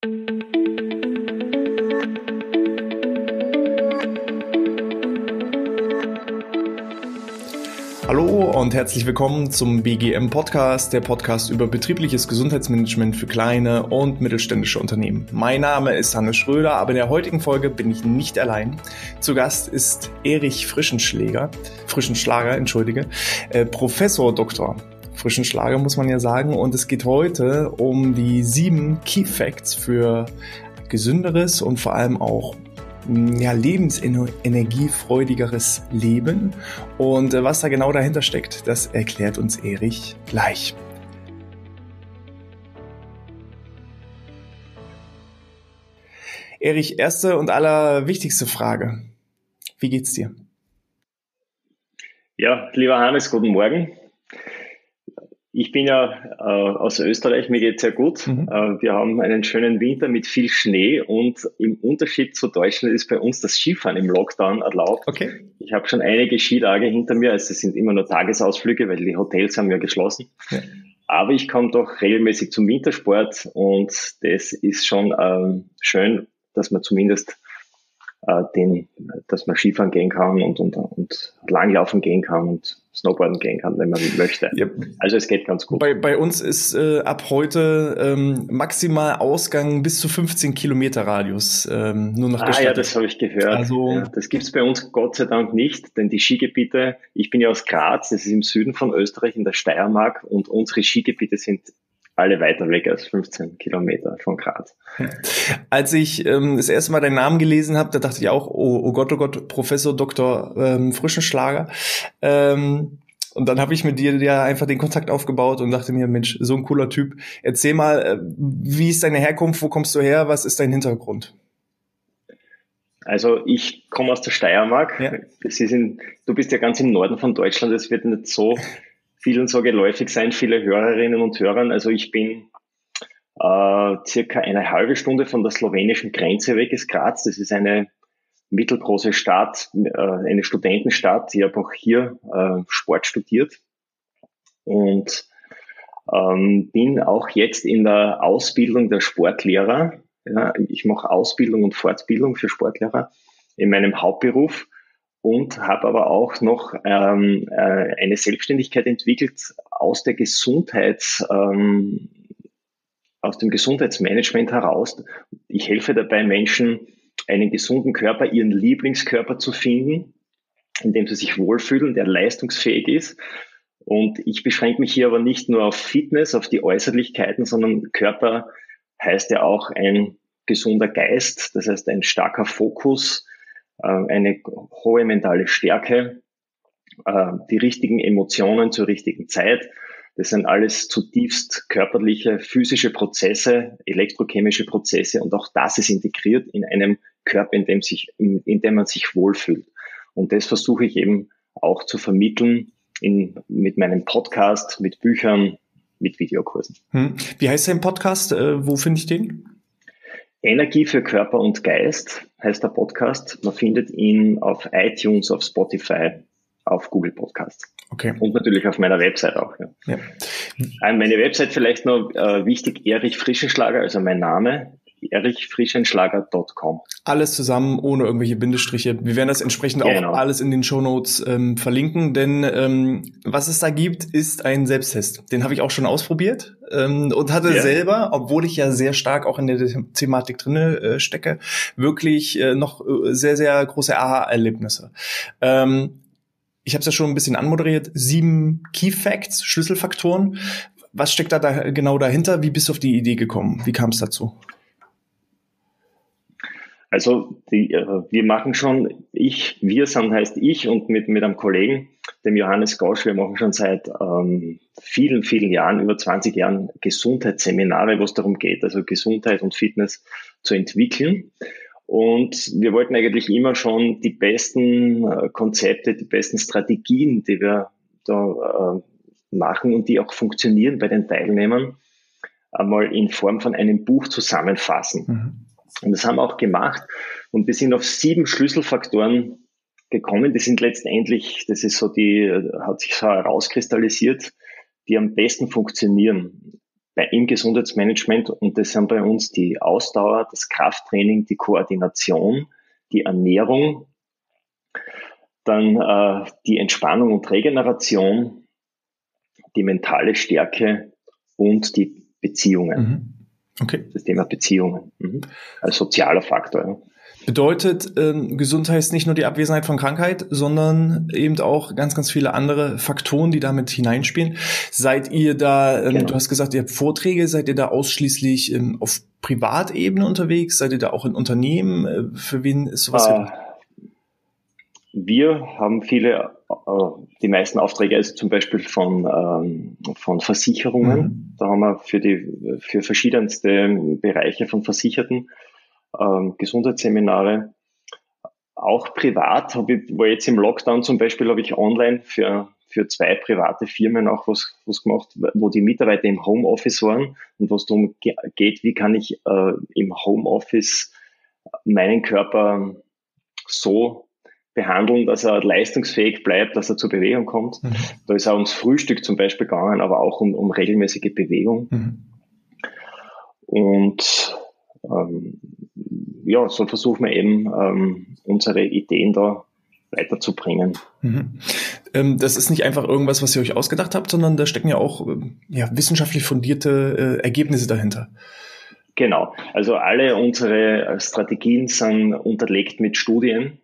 Hallo und herzlich willkommen zum BGM Podcast, der Podcast über betriebliches Gesundheitsmanagement für kleine und mittelständische Unternehmen. Mein Name ist Hannes Schröder, aber in der heutigen Folge bin ich nicht allein. Zu Gast ist Erich Frischenschläger, Frischenschlager, entschuldige, äh, Professor Doktor. Frischenschlager muss man ja sagen. Und es geht heute um die sieben Key Facts für gesünderes und vor allem auch ja, lebensenergiefreudigeres Leben. Und äh, was da genau dahinter steckt, das erklärt uns Erich gleich. Erich, erste und allerwichtigste Frage. Wie geht's dir? Ja, lieber Hannes, guten Morgen. Ich bin ja äh, aus Österreich, mir geht's sehr gut. Mhm. Äh, wir haben einen schönen Winter mit viel Schnee und im Unterschied zu Deutschland ist bei uns das Skifahren im Lockdown erlaubt. Okay. Ich habe schon einige Skitage hinter mir, also es sind immer nur Tagesausflüge, weil die Hotels haben ja geschlossen. Ja. Aber ich komme doch regelmäßig zum Wintersport und das ist schon ähm, schön, dass man zumindest äh, den, dass man Skifahren gehen kann und, und, und Langlaufen gehen kann und Snowboarden gehen kann, wenn man möchte. Yep. Also es geht ganz gut. Bei, bei uns ist äh, ab heute ähm, maximal Ausgang bis zu 15 Kilometer Radius ähm, nur noch gestattet. Ah ja, das habe ich gehört. Also, ja, das gibt's bei uns Gott sei Dank nicht, denn die Skigebiete, ich bin ja aus Graz, das ist im Süden von Österreich in der Steiermark und unsere Skigebiete sind alle weiter weg als 15 Kilometer von Graz. Als ich ähm, das erste Mal deinen Namen gelesen habe, da dachte ich auch, oh, oh Gott, oh Gott, Professor Dr. Ähm, Frischenschlager. Ähm, und dann habe ich mit dir ja einfach den Kontakt aufgebaut und dachte mir, Mensch, so ein cooler Typ. Erzähl mal, äh, wie ist deine Herkunft, wo kommst du her, was ist dein Hintergrund? Also ich komme aus der Steiermark. Ja. In, du bist ja ganz im Norden von Deutschland, es wird nicht so vielen so geläufig sein, viele Hörerinnen und Hörern. Also ich bin äh, circa eine halbe Stunde von der slowenischen Grenze weg ist Graz. Das ist eine mittelgroße Stadt, äh, eine Studentenstadt. Ich habe auch hier äh, Sport studiert und ähm, bin auch jetzt in der Ausbildung der Sportlehrer. Ja, ich mache Ausbildung und Fortbildung für Sportlehrer in meinem Hauptberuf und habe aber auch noch ähm, äh, eine Selbstständigkeit entwickelt aus der Gesundheits, ähm, aus dem Gesundheitsmanagement heraus. Ich helfe dabei Menschen, einen gesunden Körper, ihren Lieblingskörper zu finden, in dem sie sich wohlfühlen, der leistungsfähig ist. Und ich beschränke mich hier aber nicht nur auf Fitness, auf die Äußerlichkeiten, sondern Körper heißt ja auch ein gesunder Geist, das heißt ein starker Fokus, eine hohe mentale Stärke, äh, die richtigen Emotionen zur richtigen Zeit. Das sind alles zutiefst körperliche, physische Prozesse, elektrochemische Prozesse und auch das ist integriert in einem Körper, in dem, sich, in, in dem man sich wohlfühlt. Und das versuche ich eben auch zu vermitteln in, mit meinem Podcast, mit Büchern, mit Videokursen. Hm. Wie heißt dein Podcast? Äh, wo finde ich den? Energie für Körper und Geist heißt der Podcast. Man findet ihn auf iTunes, auf Spotify, auf Google Podcasts. Okay. Und natürlich auf meiner Website auch. Ja. ja. Meine Website vielleicht noch äh, wichtig, Erich Frischenschlager, also mein Name, erichfrischenschlager.com. Alles zusammen, ohne irgendwelche Bindestriche. Wir werden das entsprechend genau. auch alles in den Shownotes ähm, verlinken, denn ähm, was es da gibt, ist ein Selbsttest. Den habe ich auch schon ausprobiert ähm, und hatte ja. selber, obwohl ich ja sehr stark auch in der Thematik drinne äh, stecke, wirklich äh, noch äh, sehr, sehr große Aha-Erlebnisse. Ähm, ich habe es ja schon ein bisschen anmoderiert, sieben Key Facts, Schlüsselfaktoren. Was steckt da, da genau dahinter? Wie bist du auf die Idee gekommen? Wie kam es dazu? Also die, äh, wir machen schon, ich, wir sind heißt ich und mit, mit einem Kollegen, dem Johannes Gosch, wir machen schon seit ähm, vielen, vielen Jahren, über 20 Jahren Gesundheitsseminare, wo es darum geht, also Gesundheit und Fitness zu entwickeln. Und wir wollten eigentlich immer schon die besten äh, Konzepte, die besten Strategien, die wir da äh, machen und die auch funktionieren bei den Teilnehmern, einmal in Form von einem Buch zusammenfassen. Mhm. Und das haben wir auch gemacht. Und wir sind auf sieben Schlüsselfaktoren gekommen. Die sind letztendlich, das ist so die, hat sich so herauskristallisiert, die am besten funktionieren. bei, im Gesundheitsmanagement und das sind bei uns die Ausdauer, das Krafttraining, die Koordination, die Ernährung, dann äh, die Entspannung und Regeneration, die mentale Stärke und die Beziehungen. Mhm. Okay. Das Thema Beziehungen mhm. als sozialer Faktor. Ja. Bedeutet, ähm, Gesundheit ist nicht nur die Abwesenheit von Krankheit, sondern eben auch ganz, ganz viele andere Faktoren, die damit hineinspielen. Seid ihr da, ähm, genau. du hast gesagt, ihr habt Vorträge, seid ihr da ausschließlich ähm, auf Privatebene unterwegs? Seid ihr da auch in Unternehmen? Äh, für wen ist sowas? Äh, wir haben viele, die meisten Aufträge also zum Beispiel von, ähm, von Versicherungen. Mhm. Da haben wir für die, für verschiedenste Bereiche von Versicherten ähm, Gesundheitsseminare. Auch privat habe ich, war jetzt im Lockdown zum Beispiel, habe ich online für, für zwei private Firmen auch was, was gemacht, wo die Mitarbeiter im Homeoffice waren und was darum geht, wie kann ich äh, im Homeoffice meinen Körper so behandeln, dass er leistungsfähig bleibt, dass er zur Bewegung kommt. Mhm. Da ist auch ums Frühstück zum Beispiel gegangen, aber auch um, um regelmäßige Bewegung. Mhm. Und ähm, ja, so versuchen wir eben ähm, unsere Ideen da weiterzubringen. Mhm. Ähm, das ist nicht einfach irgendwas, was ihr euch ausgedacht habt, sondern da stecken ja auch ähm, ja, wissenschaftlich fundierte äh, Ergebnisse dahinter. Genau. Also alle unsere Strategien sind unterlegt mit Studien,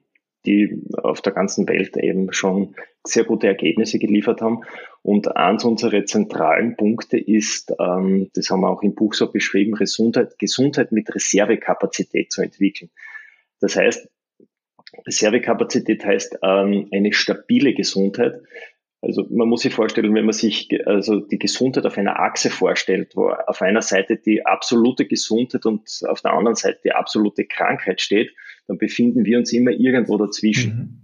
die auf der ganzen Welt eben schon sehr gute Ergebnisse geliefert haben. Und eins unserer zentralen Punkte ist, ähm, das haben wir auch im Buch so beschrieben, Gesundheit, Gesundheit mit Reservekapazität zu entwickeln. Das heißt, Reservekapazität heißt ähm, eine stabile Gesundheit. Also man muss sich vorstellen, wenn man sich also die Gesundheit auf einer Achse vorstellt, wo auf einer Seite die absolute Gesundheit und auf der anderen Seite die absolute Krankheit steht, dann befinden wir uns immer irgendwo dazwischen. Mhm.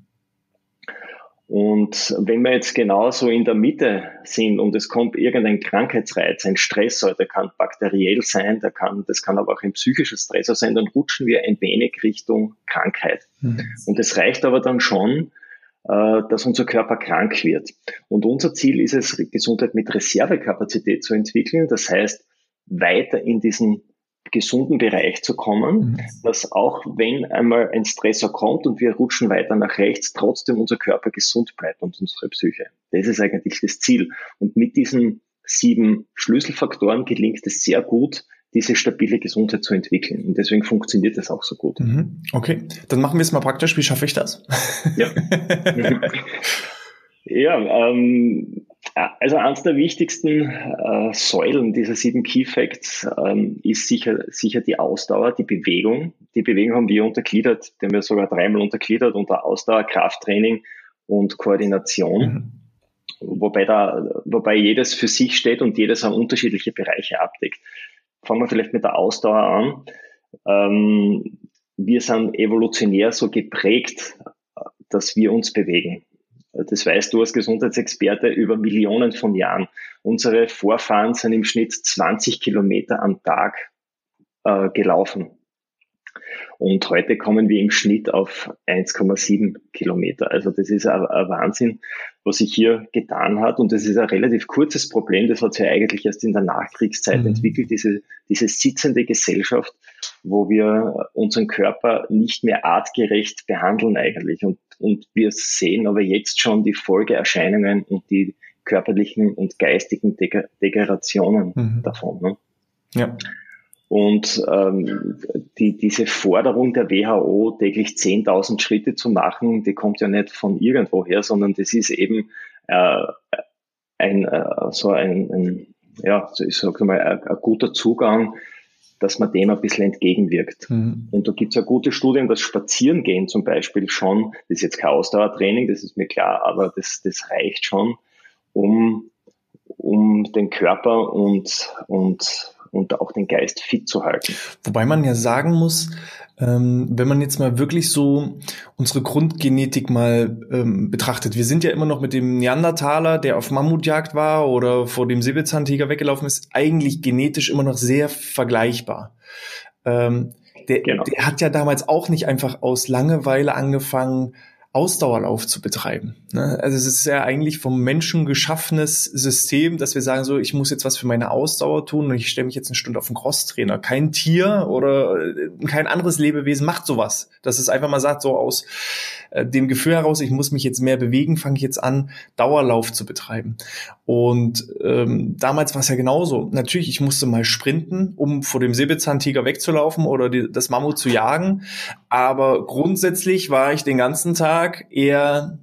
Und wenn wir jetzt genauso in der Mitte sind und es kommt irgendein Krankheitsreiz, ein Stressor, der kann bakteriell sein, der kann, das kann aber auch ein psychischer Stressor sein, dann rutschen wir ein wenig Richtung Krankheit. Mhm. Und es reicht aber dann schon, dass unser Körper krank wird. Und unser Ziel ist es, Gesundheit mit Reservekapazität zu entwickeln. Das heißt, weiter in diesen gesunden Bereich zu kommen, mhm. dass auch wenn einmal ein Stressor kommt und wir rutschen weiter nach rechts, trotzdem unser Körper gesund bleibt und unsere Psyche. Das ist eigentlich das Ziel. Und mit diesen sieben Schlüsselfaktoren gelingt es sehr gut, diese stabile Gesundheit zu entwickeln. Und deswegen funktioniert das auch so gut. Mhm. Okay, dann machen wir es mal praktisch. Wie schaffe ich das? Ja, ja ähm, also eines der wichtigsten äh, Säulen dieser sieben Key Facts ähm, ist sicher, sicher die Ausdauer, die Bewegung. Die Bewegung haben wir untergliedert, die haben wir sogar dreimal untergliedert unter Ausdauer, Krafttraining und Koordination. Mhm. Wobei da, wobei jedes für sich steht und jedes auch unterschiedliche Bereiche abdeckt. Fangen wir vielleicht mit der Ausdauer an. Ähm, wir sind evolutionär so geprägt, dass wir uns bewegen. Das weißt du als Gesundheitsexperte über Millionen von Jahren. Unsere Vorfahren sind im Schnitt 20 Kilometer am Tag äh, gelaufen. Und heute kommen wir im Schnitt auf 1,7 Kilometer. Also das ist ein, ein, Wahnsinn, was sich hier getan hat. Und das ist ein relativ kurzes Problem. Das hat sich eigentlich erst in der Nachkriegszeit mhm. entwickelt, diese, diese sitzende Gesellschaft, wo wir unseren Körper nicht mehr artgerecht behandeln eigentlich. Und, und wir sehen aber jetzt schon die Folgeerscheinungen und die körperlichen und geistigen Degenerationen mhm. davon. Ne? Ja. Und ähm, die, diese Forderung der WHO, täglich 10.000 Schritte zu machen, die kommt ja nicht von irgendwoher, sondern das ist eben äh, ein, äh, so ein, ein ja, ich sag mal, ein, ein guter Zugang, dass man dem ein bisschen entgegenwirkt. Mhm. Und da gibt es ja gute Studien, dass Spazierengehen zum Beispiel schon, das ist jetzt kein Ausdauertraining, das ist mir klar, aber das, das reicht schon, um, um den Körper und, und und auch den Geist fit zu halten. Wobei man ja sagen muss, ähm, wenn man jetzt mal wirklich so unsere Grundgenetik mal ähm, betrachtet, wir sind ja immer noch mit dem Neandertaler, der auf Mammutjagd war oder vor dem Säbelzahntiger weggelaufen ist, eigentlich genetisch immer noch sehr vergleichbar. Ähm, der, genau. der hat ja damals auch nicht einfach aus Langeweile angefangen, Ausdauerlauf zu betreiben. Ne? Also es ist ja eigentlich vom Menschen geschaffenes System, dass wir sagen so, ich muss jetzt was für meine Ausdauer tun und ich stelle mich jetzt eine Stunde auf den Crosstrainer. Kein Tier oder äh, kein anderes Lebewesen macht sowas. Dass es einfach mal sagt, so aus äh, dem Gefühl heraus, ich muss mich jetzt mehr bewegen, fange ich jetzt an, Dauerlauf zu betreiben. Und ähm, damals war es ja genauso. Natürlich, ich musste mal sprinten, um vor dem Säbelzahntiger wegzulaufen oder die, das Mammut zu jagen. Aber grundsätzlich war ich den ganzen Tag eher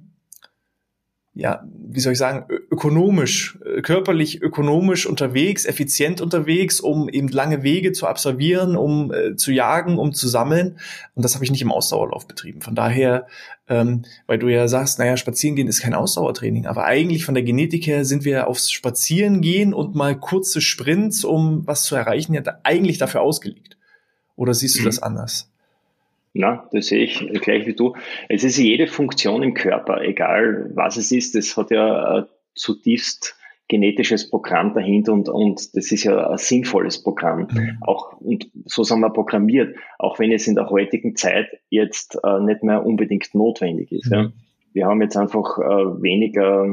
ja, wie soll ich sagen, ökonomisch, äh, körperlich ökonomisch unterwegs, effizient unterwegs, um eben lange Wege zu absolvieren, um äh, zu jagen, um zu sammeln. Und das habe ich nicht im Ausdauerlauf betrieben. Von daher, ähm, weil du ja sagst, naja, Spazierengehen ist kein Ausdauertraining, aber eigentlich von der Genetik her sind wir aufs Spazierengehen und mal kurze Sprints, um was zu erreichen, ja eigentlich dafür ausgelegt. Oder siehst du mhm. das anders? Na, das sehe ich gleich wie du. Es ist jede Funktion im Körper, egal was es ist, das hat ja ein zutiefst genetisches Programm dahinter und, und das ist ja ein sinnvolles Programm. Mhm. Auch, und so sind wir programmiert, auch wenn es in der heutigen Zeit jetzt äh, nicht mehr unbedingt notwendig ist. Mhm. Ja. Wir haben jetzt einfach äh, weniger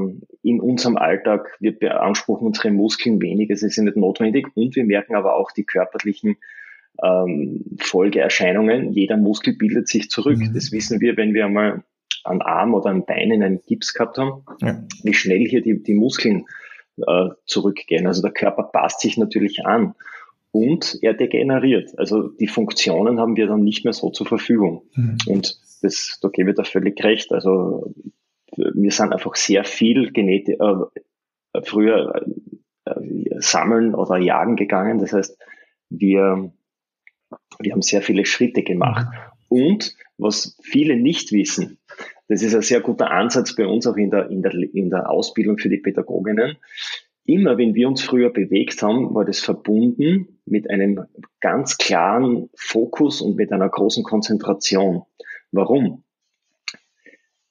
in unserem Alltag, wir beanspruchen unsere Muskeln weniger, es ist nicht notwendig und wir merken aber auch die körperlichen ähm, Folgeerscheinungen. Jeder Muskel bildet sich zurück. Mhm. Das wissen wir, wenn wir einmal einen Arm oder ein Bein in einen Gips gehabt haben, ja. wie schnell hier die, die Muskeln äh, zurückgehen. Also der Körper passt sich natürlich an und er degeneriert. Also die Funktionen haben wir dann nicht mehr so zur Verfügung. Mhm. Und das, da gebe ich da völlig recht. Also wir sind einfach sehr viel Genetik, äh, früher äh, sammeln oder jagen gegangen. Das heißt, wir wir haben sehr viele Schritte gemacht. Und was viele nicht wissen, das ist ein sehr guter Ansatz bei uns auch in der, in der, in der Ausbildung für die Pädagoginnen. Immer wenn wir uns früher bewegt haben, war das verbunden mit einem ganz klaren Fokus und mit einer großen Konzentration. Warum?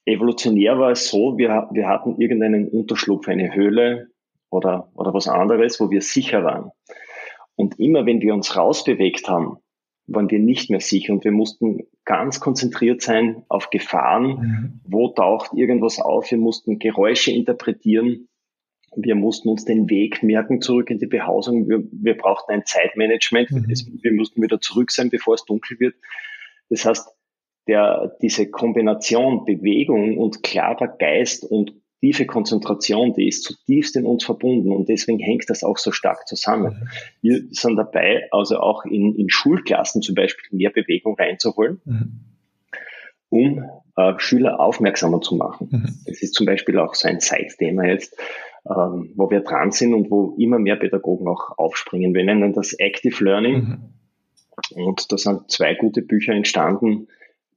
Evolutionär war es so, wir, wir hatten irgendeinen Unterschlupf, eine Höhle oder, oder was anderes, wo wir sicher waren. Und immer wenn wir uns rausbewegt haben, waren wir nicht mehr sicher und wir mussten ganz konzentriert sein auf Gefahren. Mhm. Wo taucht irgendwas auf? Wir mussten Geräusche interpretieren. Wir mussten uns den Weg merken zurück in die Behausung. Wir, wir brauchten ein Zeitmanagement. Mhm. wir mussten wieder zurück sein, bevor es dunkel wird. Das heißt, der, diese Kombination Bewegung und klarer Geist und tiefe Konzentration, die ist zutiefst in uns verbunden und deswegen hängt das auch so stark zusammen. Mhm. Wir sind dabei, also auch in, in Schulklassen zum Beispiel mehr Bewegung reinzuholen, mhm. um äh, Schüler aufmerksamer zu machen. Mhm. Das ist zum Beispiel auch so ein Zeitthema jetzt, ähm, wo wir dran sind und wo immer mehr Pädagogen auch aufspringen. Wir nennen das Active Learning. Mhm. Und da sind zwei gute Bücher entstanden,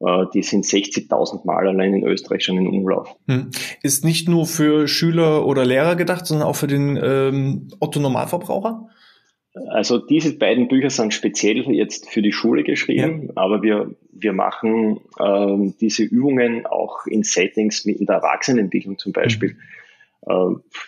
die sind 60.000 Mal allein in Österreich schon in Umlauf. Hm. Ist nicht nur für Schüler oder Lehrer gedacht, sondern auch für den ähm, Otto-Normalverbraucher? Also diese beiden Bücher sind speziell jetzt für die Schule geschrieben, ja. aber wir, wir machen ähm, diese Übungen auch in Settings mit in der Erwachsenenentwicklung zum Beispiel. Mhm. Äh,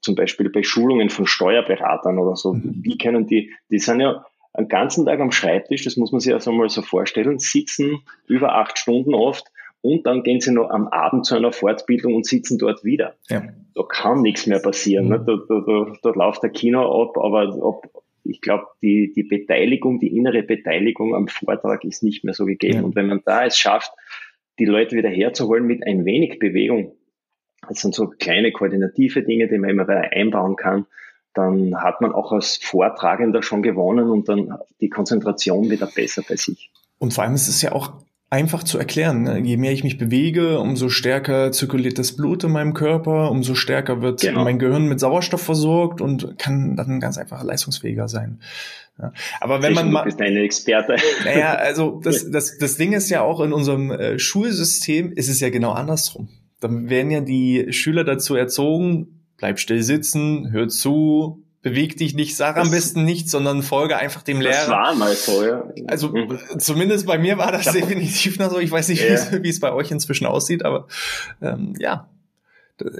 zum Beispiel bei Schulungen von Steuerberatern oder so. Mhm. Wie können die, die sind ja einen ganzen Tag am Schreibtisch, das muss man sich also mal so vorstellen, sitzen über acht Stunden oft und dann gehen sie noch am Abend zu einer Fortbildung und sitzen dort wieder. Ja. Da kann nichts mehr passieren. Ne? Mhm. Ne? Da, da, da, da läuft der Kino ab, aber ob, ich glaube, die, die Beteiligung, die innere Beteiligung am Vortrag ist nicht mehr so gegeben. Ja. Und wenn man da es schafft, die Leute wieder herzuholen mit ein wenig Bewegung, das sind so kleine koordinative Dinge, die man immer wieder einbauen kann, dann hat man auch als Vortragender schon gewonnen und dann die Konzentration wieder besser bei sich. Und vor allem ist es ja auch einfach zu erklären. Ne? Je mehr ich mich bewege, umso stärker zirkuliert das Blut in meinem Körper, umso stärker wird genau. mein Gehirn mit Sauerstoff versorgt und kann dann ganz einfach leistungsfähiger sein. Ja. Aber wenn man mal, du bist eine Experte. Naja, also das, das, das Ding ist ja auch in unserem äh, Schulsystem ist es ja genau andersrum. Dann werden ja die Schüler dazu erzogen, bleib still sitzen, hör zu, beweg dich nicht, sag am besten nichts, sondern folge einfach dem Lehrer. Das war mal so, ja. Also mhm. zumindest bei mir war das ja. definitiv noch so. Ich weiß nicht, ja. wie es bei euch inzwischen aussieht, aber ähm, ja,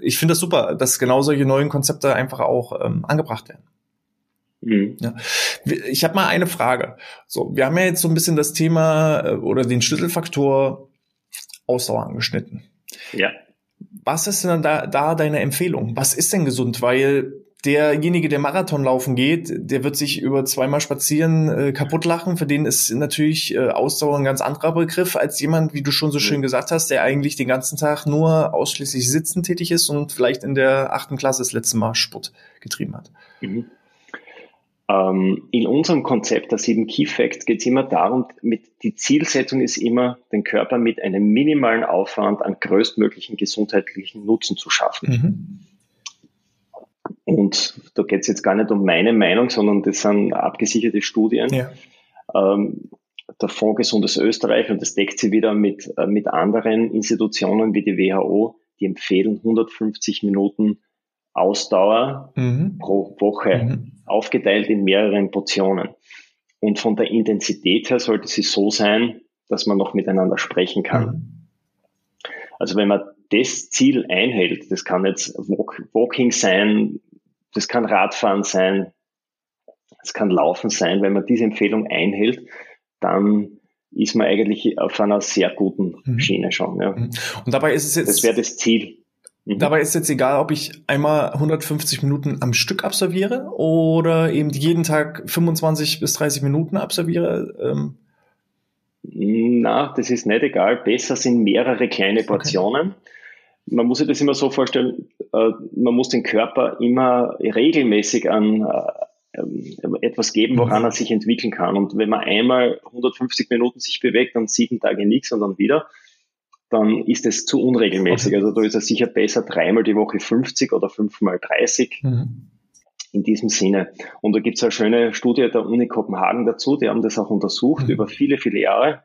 ich finde das super, dass genau solche neuen Konzepte einfach auch ähm, angebracht werden. Mhm. Ja. Ich habe mal eine Frage. So, wir haben ja jetzt so ein bisschen das Thema äh, oder den Schlüsselfaktor Ausdauer angeschnitten. Ja. Was ist denn da, da deine Empfehlung? Was ist denn gesund? Weil derjenige, der Marathon laufen geht, der wird sich über zweimal spazieren äh, kaputt lachen. Für den ist natürlich äh, Ausdauer ein ganz anderer Begriff als jemand, wie du schon so schön gesagt hast, der eigentlich den ganzen Tag nur ausschließlich sitzen tätig ist und vielleicht in der achten Klasse das letzte Mal Sport getrieben hat. Mhm. Ähm, in unserem Konzept der sieben Key Facts geht es immer darum, mit, die Zielsetzung ist immer, den Körper mit einem minimalen Aufwand an größtmöglichen gesundheitlichen Nutzen zu schaffen. Mhm. Und da geht es jetzt gar nicht um meine Meinung, sondern das sind abgesicherte Studien. Ja. Ähm, der Fonds Gesundes Österreich, und das deckt sie wieder mit, äh, mit anderen Institutionen wie die WHO, die empfehlen 150 Minuten Ausdauer mhm. pro Woche, mhm. aufgeteilt in mehreren Portionen. Und von der Intensität her sollte sie so sein, dass man noch miteinander sprechen kann. Mhm. Also wenn man das Ziel einhält, das kann jetzt Walking sein, das kann Radfahren sein, das kann Laufen sein, wenn man diese Empfehlung einhält, dann ist man eigentlich auf einer sehr guten mhm. Schiene schon. Ja. Mhm. Und dabei ist es jetzt. Das wäre das Ziel. Mhm. Dabei ist jetzt egal, ob ich einmal 150 Minuten am Stück absolviere oder eben jeden Tag 25 bis 30 Minuten absolviere. Ähm. Na, das ist nicht egal. Besser sind mehrere kleine Portionen. Okay man muss sich das immer so vorstellen, äh, man muss den Körper immer regelmäßig an äh, ähm, etwas geben, woran er sich entwickeln kann. Und wenn man einmal 150 Minuten sich bewegt, dann sieben Tage nichts und dann wieder, dann ist es zu unregelmäßig. Also da ist es sicher besser dreimal die Woche 50 oder fünfmal 30. Mhm. In diesem Sinne. Und da gibt es eine schöne Studie der Uni Kopenhagen dazu, die haben das auch untersucht mhm. über viele, viele Jahre.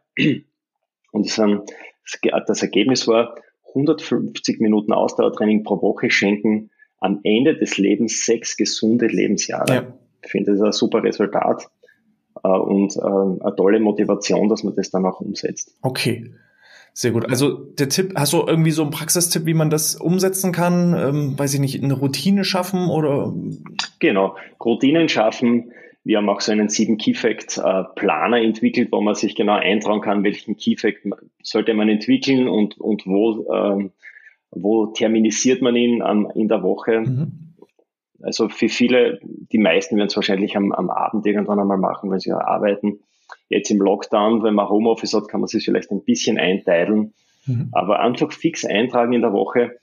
Und das Ergebnis war, 150 Minuten Ausdauertraining pro Woche schenken am Ende des Lebens sechs gesunde Lebensjahre. Ja. Ich finde, das ist ein super Resultat äh, und äh, eine tolle Motivation, dass man das dann auch umsetzt. Okay. Sehr gut. Also der Tipp, hast du irgendwie so einen Praxistipp, wie man das umsetzen kann? Ähm, weiß ich nicht, eine Routine schaffen oder? Genau, Routinen schaffen, wir haben auch so einen sieben Key Fact äh, Planer entwickelt, wo man sich genau eintragen kann, welchen Key Fact sollte man entwickeln und, und wo, ähm, wo terminisiert man ihn an, in der Woche. Mhm. Also für viele, die meisten werden es wahrscheinlich am, am Abend irgendwann einmal machen, wenn sie arbeiten. Jetzt im Lockdown, wenn man Homeoffice hat, kann man sich vielleicht ein bisschen einteilen. Mhm. Aber einfach fix eintragen in der Woche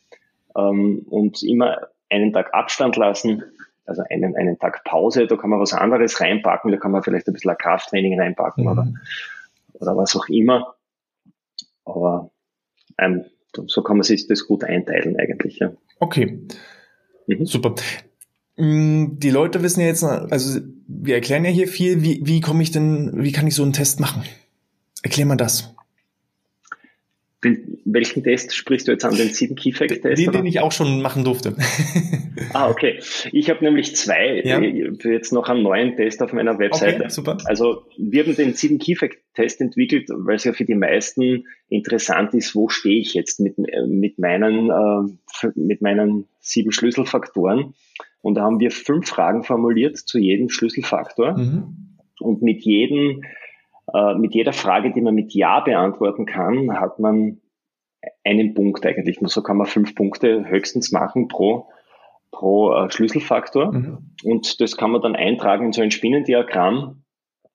ähm, und immer einen Tag Abstand lassen also einen, einen Tag Pause, da kann man was anderes reinpacken, da kann man vielleicht ein bisschen ein Krafttraining reinpacken mhm. oder, oder was auch immer. Aber ähm, so kann man sich das gut einteilen eigentlich. Ja. Okay, mhm. super. Mm, die Leute wissen ja jetzt, also wir erklären ja hier viel, wie, wie komme ich denn, wie kann ich so einen Test machen? Erklär mal das. Welchen Test sprichst du jetzt an? Den sieben Key Fact Test? Den, den ich auch schon machen durfte. ah, okay. Ich habe nämlich zwei, ja. jetzt noch einen neuen Test auf meiner Webseite. Okay, super. Also wir haben den sieben Key Fact Test entwickelt, weil es ja für die meisten interessant ist, wo stehe ich jetzt mit, mit meinen, äh, mit meinen sieben Schlüsselfaktoren. Und da haben wir fünf Fragen formuliert zu jedem Schlüsselfaktor. Mhm. Und mit jedem äh, mit jeder Frage, die man mit Ja beantworten kann, hat man einen Punkt eigentlich. So kann man fünf Punkte höchstens machen pro, pro äh, Schlüsselfaktor. Mhm. Und das kann man dann eintragen in so ein Spinnendiagramm.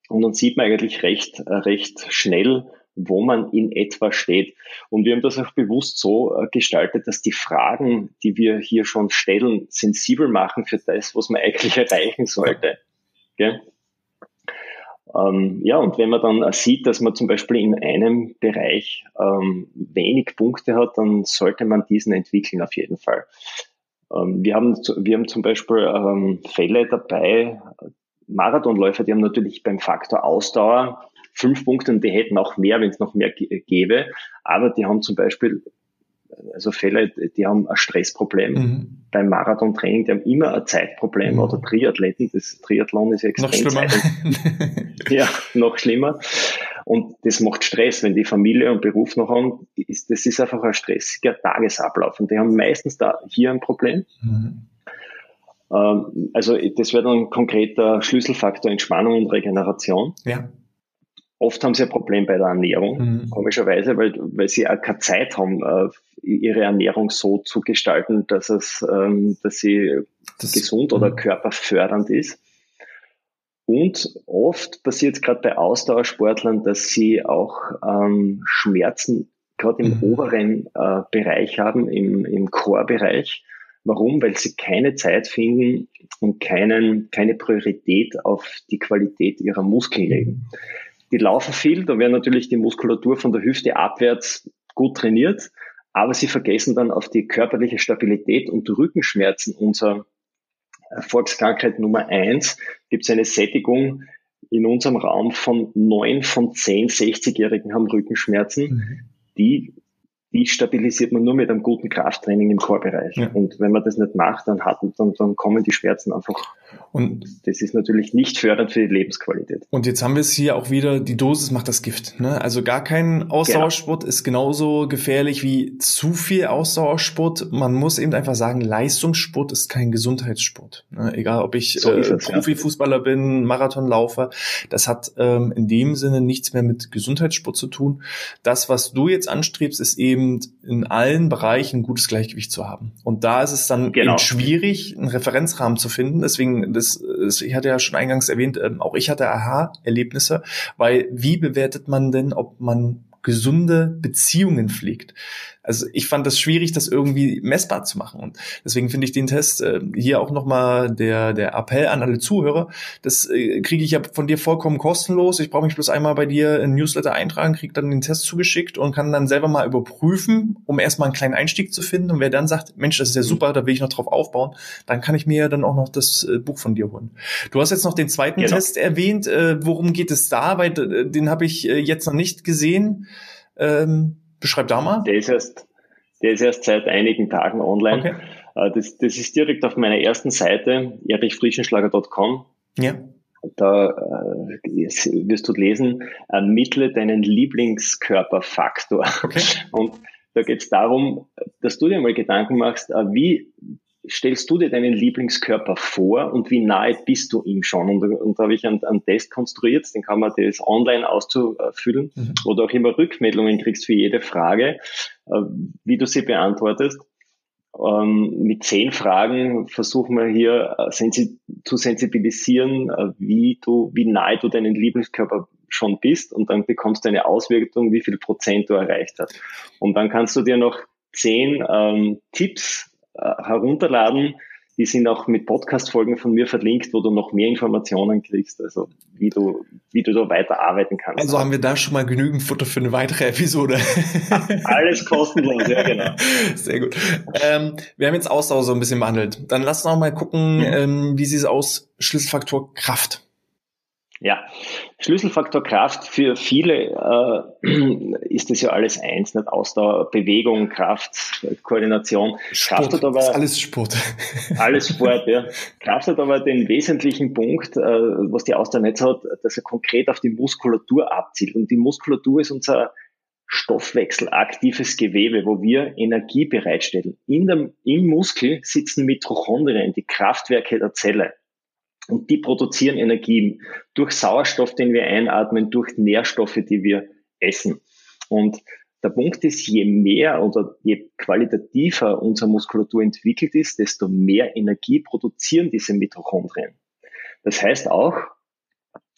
Und dann sieht man eigentlich recht, äh, recht schnell, wo man in etwa steht. Und wir haben das auch bewusst so gestaltet, dass die Fragen, die wir hier schon stellen, sensibel machen für das, was man eigentlich erreichen sollte. Gell? Ähm, ja, und wenn man dann sieht, dass man zum Beispiel in einem Bereich ähm, wenig Punkte hat, dann sollte man diesen entwickeln auf jeden Fall. Ähm, wir, haben, wir haben zum Beispiel ähm, Fälle dabei, Marathonläufer, die haben natürlich beim Faktor Ausdauer fünf Punkte und die hätten auch mehr, wenn es noch mehr gäbe, aber die haben zum Beispiel also Fälle, die haben ein Stressproblem mhm. beim Marathontraining, die haben immer ein Zeitproblem mhm. oder Triathleten, das Triathlon ist ja extrem noch schlimmer. ja, noch schlimmer. Und das macht Stress, wenn die Familie und Beruf noch haben, ist, das ist einfach ein stressiger Tagesablauf und die haben meistens da hier ein Problem. Mhm. Ähm, also das wäre dann ein konkreter Schlüsselfaktor Entspannung und Regeneration. Ja. Oft haben sie ein Problem bei der Ernährung, mhm. komischerweise, weil, weil sie auch keine Zeit haben, äh, ihre Ernährung so zu gestalten, dass es, ähm, dass sie das, gesund oder mhm. körperfördernd ist. Und oft passiert es gerade bei Ausdauersportlern, dass sie auch ähm, Schmerzen gerade im mhm. oberen äh, Bereich haben, im, im Core-Bereich. Warum? Weil sie keine Zeit finden und keinen, keine Priorität auf die Qualität ihrer Muskeln legen. Die laufen viel, da werden natürlich die Muskulatur von der Hüfte abwärts gut trainiert, aber sie vergessen dann auf die körperliche Stabilität und Rückenschmerzen. Unser Volkskrankheit Nummer eins gibt es eine Sättigung in unserem Raum von neun von zehn 60-Jährigen haben Rückenschmerzen. Mhm. Die die stabilisiert man nur mit einem guten Krafttraining im Chorbereich. Ja. Und wenn man das nicht macht, dann, hat, dann, dann kommen die Schmerzen einfach. Und das ist natürlich nicht fördernd für die Lebensqualität. Und jetzt haben wir es hier auch wieder, die Dosis macht das Gift. Ne? Also gar kein Ausdauersport genau. ist genauso gefährlich wie zu viel Ausdauersport. Man muss eben einfach sagen, Leistungssport ist kein Gesundheitssport. Ne? Egal, ob ich so äh, Profifußballer ja. bin, Marathonlaufer, das hat ähm, in dem Sinne nichts mehr mit Gesundheitssport zu tun. Das, was du jetzt anstrebst, ist eben eben in allen Bereichen ein gutes Gleichgewicht zu haben. Und da ist es dann genau. eben schwierig, einen Referenzrahmen zu finden. Deswegen, das, das, ich hatte ja schon eingangs erwähnt, ähm, auch ich hatte Aha-Erlebnisse, weil wie bewertet man denn, ob man gesunde Beziehungen pflegt. Also ich fand das schwierig, das irgendwie messbar zu machen. Und deswegen finde ich den Test äh, hier auch nochmal der, der Appell an alle Zuhörer. Das äh, kriege ich ja von dir vollkommen kostenlos. Ich brauche mich bloß einmal bei dir in Newsletter eintragen, kriege dann den Test zugeschickt und kann dann selber mal überprüfen, um erstmal einen kleinen Einstieg zu finden. Und wer dann sagt, Mensch, das ist ja super, da will ich noch drauf aufbauen, dann kann ich mir ja dann auch noch das äh, Buch von dir holen. Du hast jetzt noch den zweiten genau. Test erwähnt. Äh, worum geht es da? Weil äh, den habe ich äh, jetzt noch nicht gesehen. Ähm, beschreib da mal. Der ist erst, der ist erst seit einigen Tagen online. Okay. Äh, das, das ist direkt auf meiner ersten Seite, erichfrischenschlager.com. Ja. Da äh, wirst du lesen, ermittle deinen Lieblingskörperfaktor. Okay. Und da geht es darum, dass du dir mal Gedanken machst, äh, wie stellst du dir deinen Lieblingskörper vor und wie nahe bist du ihm schon? Und, und da habe ich einen, einen, Test konstruiert, den kann man das online auszufüllen, mhm. wo du auch immer Rückmeldungen kriegst für jede Frage, äh, wie du sie beantwortest. Ähm, mit zehn Fragen versuchen wir hier äh, zu sensibilisieren, äh, wie du, wie nahe du deinen Lieblingskörper schon bist und dann bekommst du eine Auswirkung, wie viel Prozent du erreicht hast. Und dann kannst du dir noch zehn ähm, Tipps herunterladen. Die sind auch mit Podcast-Folgen von mir verlinkt, wo du noch mehr Informationen kriegst, also wie du, wie du da weiter arbeiten kannst. Also haben wir da schon mal genügend Futter für eine weitere Episode. Alles kostenlos, ja genau. Sehr gut. Ähm, wir haben jetzt Ausdauer so ein bisschen behandelt. Dann lass uns auch mal gucken, mhm. ähm, wie sieht es aus, Schlüsselfaktor Kraft. Ja, Schlüsselfaktor Kraft für viele äh, ist das ja alles eins, nicht Ausdauer, Bewegung, Kraft, Koordination. Sport, Kraft hat aber alles Sport. Alles Sport, ja. Kraft hat aber den wesentlichen Punkt, äh, was die Ausdauer nicht hat, dass er konkret auf die Muskulatur abzielt. Und die Muskulatur ist unser stoffwechselaktives Gewebe, wo wir Energie bereitstellen. In dem, Im Muskel sitzen Mitochondrien, die Kraftwerke der Zelle. Und die produzieren Energie durch Sauerstoff, den wir einatmen, durch Nährstoffe, die wir essen. Und der Punkt ist, je mehr oder je qualitativer unsere Muskulatur entwickelt ist, desto mehr Energie produzieren diese Mitochondrien. Das heißt auch,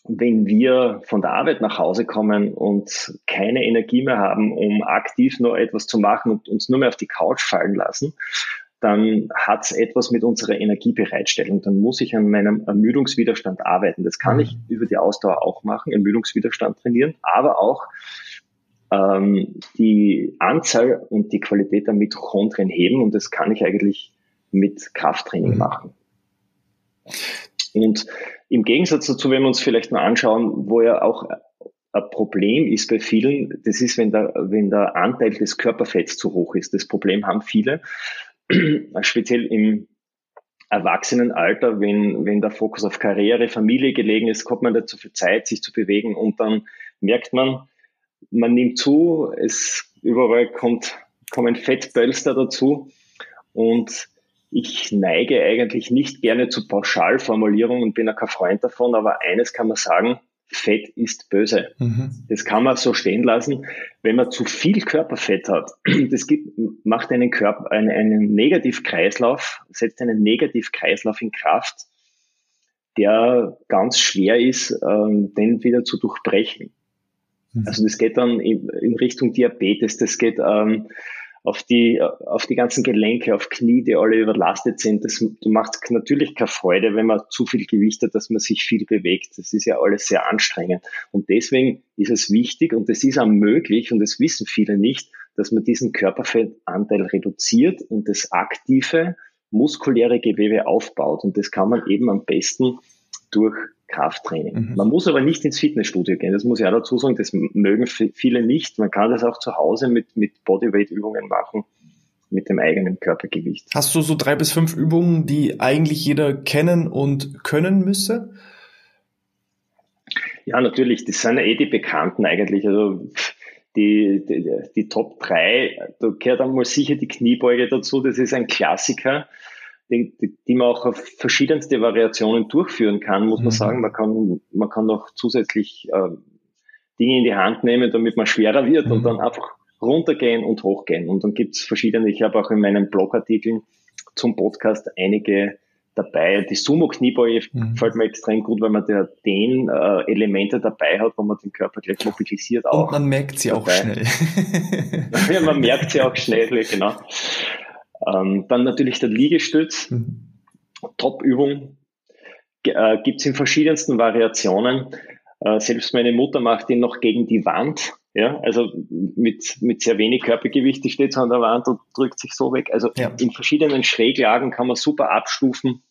wenn wir von der Arbeit nach Hause kommen und keine Energie mehr haben, um aktiv nur etwas zu machen und uns nur mehr auf die Couch fallen lassen, dann hat es etwas mit unserer Energiebereitstellung. Dann muss ich an meinem Ermüdungswiderstand arbeiten. Das kann mhm. ich über die Ausdauer auch machen, Ermüdungswiderstand trainieren, aber auch ähm, die Anzahl und die Qualität der Mitochondrien heben und das kann ich eigentlich mit Krafttraining mhm. machen. Und im Gegensatz dazu, wenn wir uns vielleicht mal anschauen, wo ja auch ein Problem ist bei vielen, das ist, wenn der, wenn der Anteil des Körperfetts zu hoch ist. Das Problem haben viele. speziell im Erwachsenenalter, wenn, wenn der Fokus auf Karriere, Familie gelegen ist, kommt man so viel Zeit, sich zu bewegen und dann merkt man, man nimmt zu, es überall kommt, kommen Fettpölster dazu und ich neige eigentlich nicht gerne zu Pauschalformulierungen und bin auch kein Freund davon, aber eines kann man sagen, Fett ist böse. Mhm. Das kann man so stehen lassen. Wenn man zu viel Körperfett hat, das gibt, macht einen Körper, einen, einen Negativkreislauf, setzt einen Negativkreislauf in Kraft, der ganz schwer ist, ähm, den wieder zu durchbrechen. Mhm. Also das geht dann in, in Richtung Diabetes, das geht ähm, auf die, auf die ganzen Gelenke, auf Knie, die alle überlastet sind. Das macht natürlich keine Freude, wenn man zu viel Gewicht hat, dass man sich viel bewegt. Das ist ja alles sehr anstrengend. Und deswegen ist es wichtig und es ist auch möglich, und das wissen viele nicht, dass man diesen Körperfettanteil reduziert und das aktive, muskuläre Gewebe aufbaut. Und das kann man eben am besten durch Krafttraining. Mhm. Man muss aber nicht ins Fitnessstudio gehen. Das muss ich auch dazu sagen. Das mögen viele nicht. Man kann das auch zu Hause mit, mit Bodyweight-Übungen machen mit dem eigenen Körpergewicht. Hast du so drei bis fünf Übungen, die eigentlich jeder kennen und können müsse? Ja, natürlich. Das sind ja eh die Bekannten eigentlich. Also die, die, die Top drei, da gehört einmal sicher die Kniebeuge dazu. Das ist ein Klassiker die, die, die man auch auf verschiedenste Variationen durchführen kann, muss mhm. man sagen. Man kann, man kann noch zusätzlich äh, Dinge in die Hand nehmen, damit man schwerer wird mhm. und dann einfach runtergehen und hochgehen. Und dann gibt's verschiedene, ich habe auch in meinen Blogartikeln zum Podcast einige dabei. Die Sumo-Kniebeuge mhm. gefällt mir extrem gut, weil man da den äh, Elemente dabei hat, wo man den Körper gleich mobilisiert auch. Und man merkt sie dabei. auch schnell. ja, man merkt sie auch schnell, genau. Ähm, dann natürlich der Liegestütz, mhm. Top-Übung, äh, gibt es in verschiedensten Variationen. Äh, selbst meine Mutter macht ihn noch gegen die Wand. Ja, also mit, mit sehr wenig Körpergewicht, die steht so an der Wand und drückt sich so weg. Also ja. in verschiedenen Schräglagen kann man super abstufen.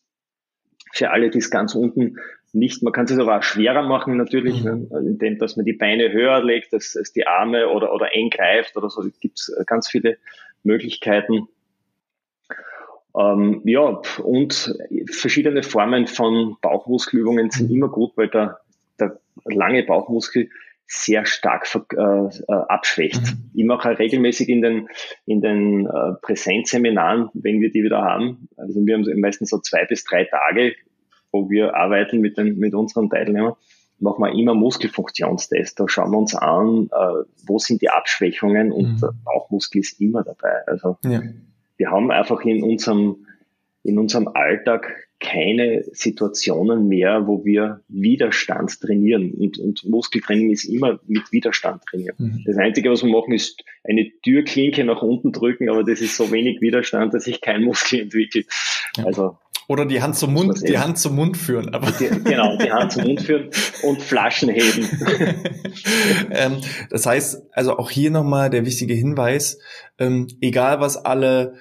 Für alle, die es ganz unten nicht, man kann es aber auch schwerer machen natürlich, mhm. ne, indem dass man die Beine höher legt, dass, dass die Arme oder, oder eng greift oder so. gibt es ganz viele Möglichkeiten. Ähm, ja, und verschiedene Formen von Bauchmuskelübungen sind immer gut, weil der, der lange Bauchmuskel sehr stark äh, äh, abschwächt. Mhm. Ich mache regelmäßig in den, in den äh, Präsenzseminaren, wenn wir die wieder haben, also wir haben meistens so zwei bis drei Tage, wo wir arbeiten mit, den, mit unseren Teilnehmern, machen wir immer Muskelfunktionstest. Da schauen wir uns an, äh, wo sind die Abschwächungen und mhm. der Bauchmuskel ist immer dabei. Also ja wir haben einfach in unserem, in unserem Alltag keine Situationen mehr, wo wir Widerstand trainieren. Und, und Muskeltraining ist immer mit Widerstand trainieren. Mhm. Das Einzige, was wir machen, ist eine Türklinke nach unten drücken, aber das ist so wenig Widerstand, dass sich kein Muskel entwickelt. Ja. Also oder die Hand zum Mund, die Hand zum Mund führen. Aber die, genau, die Hand zum Mund führen und Flaschen heben. ähm, das heißt, also auch hier nochmal der wichtige Hinweis, ähm, egal was alle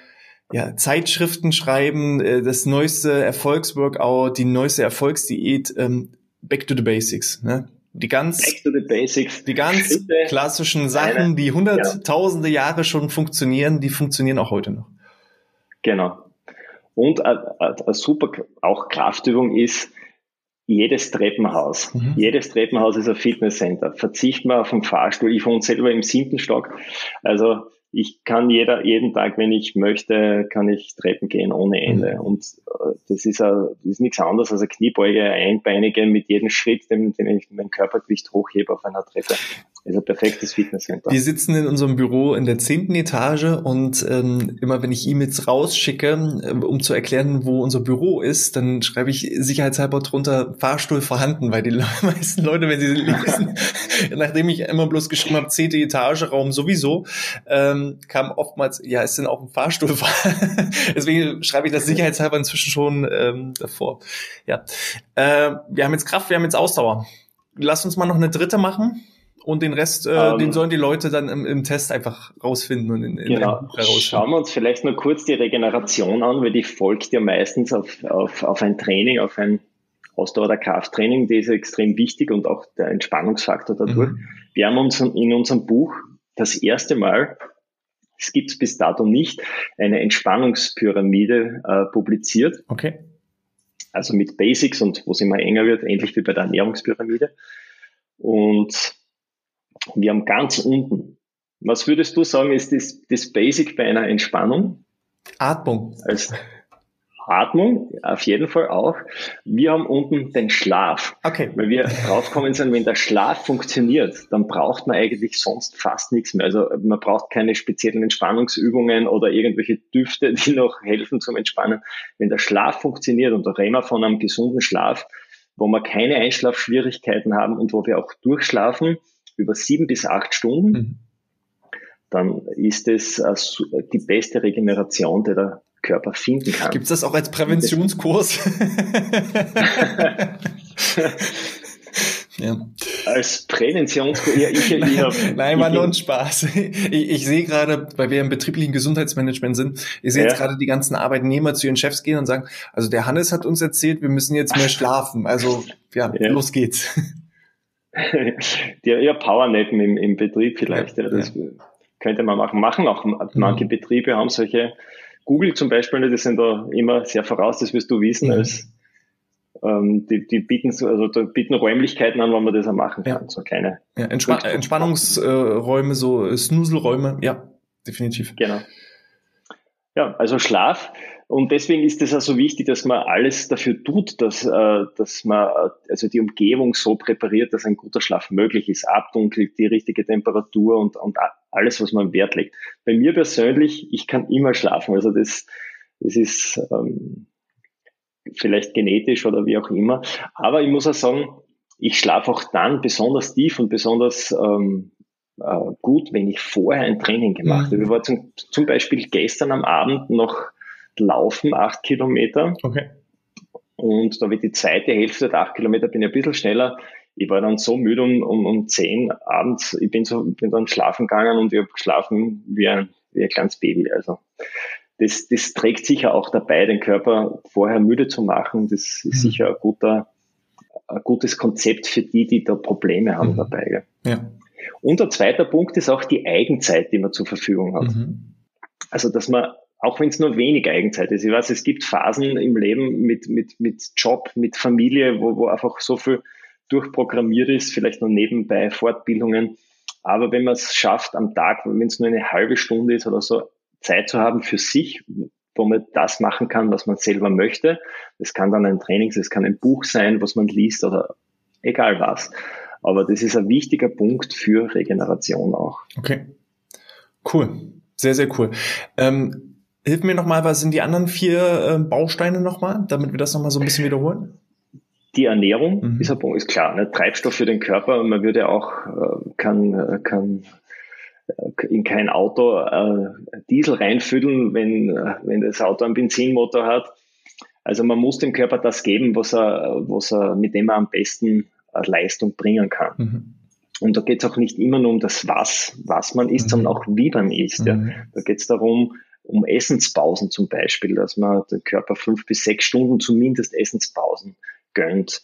ja, Zeitschriften schreiben, äh, das neueste Erfolgsworkout, die neueste Erfolgsdiät, ähm, back to the basics. Ne? Die ganz, back to the basics. Die ganz Schritte, klassischen Sachen, die hunderttausende ja. Jahre schon funktionieren, die funktionieren auch heute noch. Genau. Und eine, eine super auch Kraftübung ist jedes Treppenhaus. Mhm. Jedes Treppenhaus ist ein Fitnesscenter. Verzicht mal auf den Fahrstuhl. Ich wohne selber im siebten Stock. Also ich kann jeder, jeden Tag, wenn ich möchte, kann ich Treppen gehen ohne Ende. Mhm. Und äh, das ist, a, das ist nichts anderes als eine Kniebeuge, einbeinige mit jedem Schritt, den, den ich mein Körpergewicht hochhebe auf einer Treppe. Also perfektes Fitnesscenter. Wir sitzen in unserem Büro in der zehnten Etage und ähm, immer wenn ich E-Mails rausschicke, äh, um zu erklären, wo unser Büro ist, dann schreibe ich sicherheitshalber drunter Fahrstuhl vorhanden, weil die meisten Leute, wenn sie lesen, nachdem ich immer bloß geschrieben habe, zehnte Etage, Raum sowieso, ähm, kam oftmals, ja, ist denn auch ein Fahrstuhl? Deswegen schreibe ich das sicherheitshalber inzwischen schon ähm, davor. Ja, äh, wir haben jetzt Kraft, wir haben jetzt Ausdauer. Lass uns mal noch eine dritte machen. Und den Rest, äh, um, den ähm, sollen die Leute dann im, im Test einfach rausfinden und in, in genau. Schauen wir uns vielleicht nur kurz die Regeneration an, weil die folgt ja meistens auf, auf, auf ein Training, auf ein Ausdauer- oder Krafttraining, die ist extrem wichtig und auch der Entspannungsfaktor dadurch. Mhm. Wir haben uns in unserem Buch das erste Mal, es gibt es bis dato nicht, eine Entspannungspyramide äh, publiziert. Okay. Also mit Basics und wo es immer enger wird, ähnlich wie bei der Ernährungspyramide. Und wir haben ganz unten, was würdest du sagen, ist das, das Basic bei einer Entspannung? Atmung. Als Atmung, auf jeden Fall auch. Wir haben unten den Schlaf. Okay. Weil wir draufkommen sind, wenn der Schlaf funktioniert, dann braucht man eigentlich sonst fast nichts mehr. Also man braucht keine speziellen Entspannungsübungen oder irgendwelche Düfte, die noch helfen zum Entspannen. Wenn der Schlaf funktioniert, und da reden wir von einem gesunden Schlaf, wo wir keine Einschlafschwierigkeiten haben und wo wir auch durchschlafen über sieben bis acht Stunden, mhm. dann ist es die beste Regeneration, die der Körper finden kann. Gibt es das auch als Präventionskurs? ja. Als Präventionskurs? Ja, ich, ich hab, Nein, war nur ein Spaß. Ich, ich sehe gerade, weil wir im betrieblichen Gesundheitsmanagement sind, ich sehe ja. jetzt gerade die ganzen Arbeitnehmer zu ihren Chefs gehen und sagen, also der Hannes hat uns erzählt, wir müssen jetzt mehr schlafen. Also ja, ja. los geht's. Die, ja, Powernappen im, im Betrieb vielleicht. Ja, das könnte man machen. Machen auch manche mhm. Betriebe haben solche Google zum Beispiel, die sind da immer sehr voraus, das wirst du wissen, mhm. als ähm, die, die bieten so, also da bieten Räumlichkeiten an, wann man das auch machen kann. Ja. So kleine ja, Entspa Entspannungsräume, so Snoozelräume, ja, definitiv. Genau. Ja, also Schlaf. Und deswegen ist es also wichtig, dass man alles dafür tut, dass, äh, dass man also die Umgebung so präpariert, dass ein guter Schlaf möglich ist, abdunkelt, die richtige Temperatur und, und alles, was man Wert legt. Bei mir persönlich, ich kann immer schlafen. Also das, das ist ähm, vielleicht genetisch oder wie auch immer. Aber ich muss auch sagen, ich schlafe auch dann besonders tief und besonders ähm, äh, gut, wenn ich vorher ein Training gemacht mhm. habe. Ich war zum, zum Beispiel gestern am Abend noch laufen, acht Kilometer. Okay. Und da ich die zweite Hälfte der acht Kilometer bin ich ein bisschen schneller. Ich war dann so müde um, um, um zehn abends. Ich bin so, bin dann schlafen gegangen und ich habe geschlafen wie ein, wie ein kleines Baby. Also das, das trägt sicher auch dabei, den Körper vorher müde zu machen. Das ist mhm. sicher ein guter, ein gutes Konzept für die, die da Probleme haben mhm. dabei. Ja. Und der zweite Punkt ist auch die Eigenzeit, die man zur Verfügung hat. Mhm. Also, dass man, auch wenn es nur wenig Eigenzeit ist, ich weiß, es gibt Phasen im Leben mit, mit, mit Job, mit Familie, wo, wo einfach so viel durchprogrammiert ist, vielleicht noch nebenbei Fortbildungen. Aber wenn man es schafft, am Tag, wenn es nur eine halbe Stunde ist oder so, Zeit zu haben für sich, wo man das machen kann, was man selber möchte. Das kann dann ein Training, es kann ein Buch sein, was man liest oder egal was. Aber das ist ein wichtiger Punkt für Regeneration auch. Okay. Cool. Sehr, sehr cool. Ähm, hilf mir nochmal, was sind die anderen vier äh, Bausteine nochmal, damit wir das nochmal so ein bisschen wiederholen? Die Ernährung mhm. ist, ist klar, ne? Treibstoff für den Körper. Man würde auch, äh, kann, äh, kann äh, in kein Auto äh, Diesel reinfüllen, wenn, äh, wenn das Auto einen Benzinmotor hat. Also man muss dem Körper das geben, was er, was er, mit dem er am besten Leistung bringen kann. Mhm. Und da geht es auch nicht immer nur um das Was, was man isst, mhm. sondern auch wie man isst. Ja. Mhm. Da geht es darum, um Essenspausen zum Beispiel, dass man den Körper fünf bis sechs Stunden zumindest Essenspausen gönnt.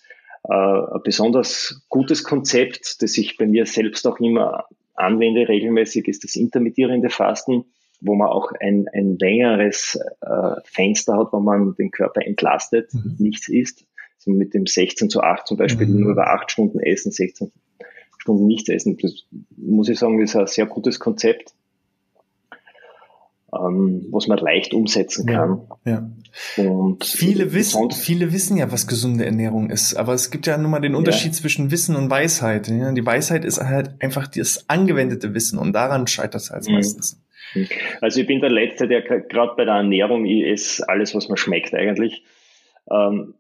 Äh, ein besonders gutes Konzept, das ich bei mir selbst auch immer anwende regelmäßig, ist das intermittierende Fasten, wo man auch ein, ein längeres äh, Fenster hat, wo man den Körper entlastet, mhm. nichts isst so mit dem 16 zu 8 zum Beispiel mhm. nur über 8 Stunden essen, 16 Stunden nichts essen. Das muss ich sagen, ist ein sehr gutes Konzept, ähm, was man leicht umsetzen kann. Ja, ja. Und viele wissen, viele wissen ja, was gesunde Ernährung ist, aber es gibt ja nun mal den Unterschied ja. zwischen Wissen und Weisheit. Ja? Die Weisheit ist halt einfach das angewendete Wissen und daran scheitert es halt mhm. meistens. Also ich bin der Letzte, der gerade bei der Ernährung, esse alles, was mir schmeckt eigentlich. Ähm,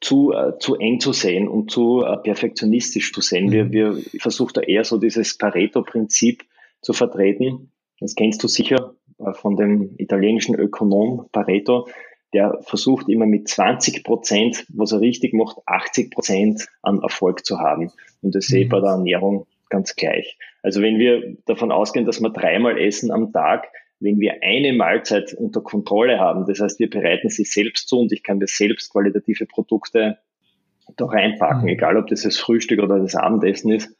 zu, äh, zu eng zu sehen und zu äh, perfektionistisch zu sehen. Wir, mhm. wir versuchen da eher so dieses Pareto-Prinzip zu vertreten. Das kennst du sicher äh, von dem italienischen Ökonom Pareto. Der versucht immer mit 20 Prozent, was er richtig macht, 80 Prozent an Erfolg zu haben. Und das sehe ich mhm. bei der Ernährung ganz gleich. Also wenn wir davon ausgehen, dass wir dreimal essen am Tag, wenn wir eine Mahlzeit unter Kontrolle haben, das heißt, wir bereiten sie selbst zu und ich kann mir selbst qualitative Produkte da reinpacken, mhm. egal ob das das Frühstück oder das Abendessen ist,